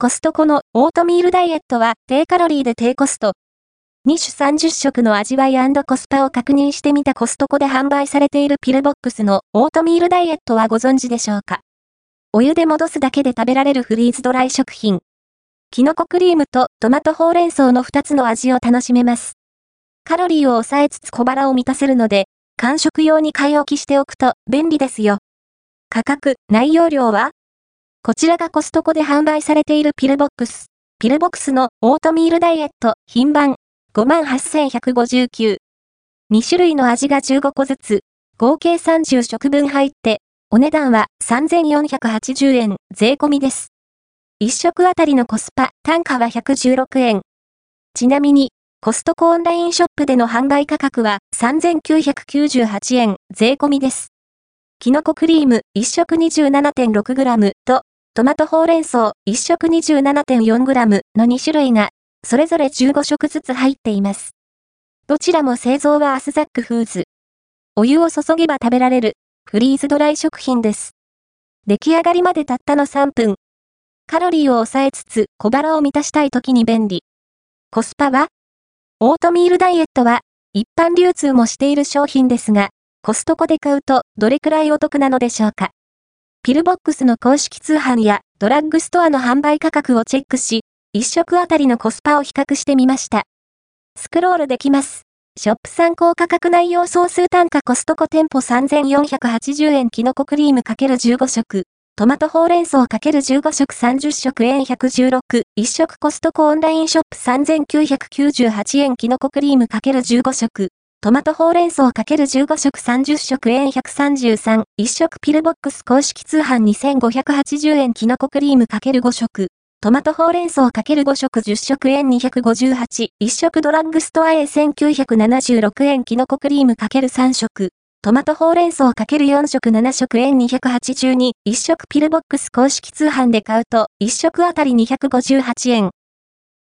コストコのオートミールダイエットは低カロリーで低コスト。2種30食の味わいコスパを確認してみたコストコで販売されているピルボックスのオートミールダイエットはご存知でしょうか？お湯で戻すだけで食べられるフリーズドライ食品。キノコクリームとトマトほうれん草の2つの味を楽しめます。カロリーを抑えつつ小腹を満たせるので、完食用に買い置きしておくと便利ですよ。価格、内容量はこちらがコストコで販売されているピルボックス。ピルボックスのオートミールダイエット、品番、58,159。2種類の味が15個ずつ、合計30食分入って、お値段は3,480円、税込みです。1食あたりのコスパ、単価は116円。ちなみに、コストコオンラインショップでの販売価格は3,998円、税込みです。キノコクリーム1食 27.6g と、トマトほうれん草1食 27.4g の2種類が、それぞれ15食ずつ入っています。どちらも製造はアスザックフーズ。お湯を注げば食べられる、フリーズドライ食品です。出来上がりまでたったの3分。カロリーを抑えつつ小腹を満たしたい時に便利。コスパは？オートミールダイエットは一般流通もしている商品ですが、コストコで買うとどれくらいお得なのでしょうか？ピルボックスの公式通販やドラッグストアの販売価格をチェックし、1食あたりのコスパを比較してみました。スクロールできます。ショップ参考価格内容総数単価コストコ店舗3480円キノコクリーム ×15 食。トマトほうれん草 ×15 食30食円116。1食コストコオンラインショップ3998円キノコクリーム ×15 食。トマトほうれん草 ×15 食30食円133、1食ピルボックス公式通販2580円キノコクリーム ×5 食。トマトほうれん草 ×5 食10食円258、1食ドラッグストアへ1976円キノコクリーム ×3 食。トマトほうれん草 ×4 食7食円282、1食ピルボックス公式通販で買うと、1食あたり258円。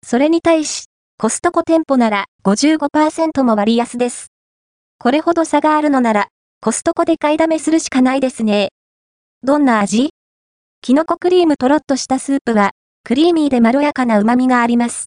それに対し、コストコ店舗なら55%も割安です。これほど差があるのなら、コストコで買いだめするしかないですね。どんな味？キノコクリームとろっとしたスープは、クリーミーでまろやかな旨味があります。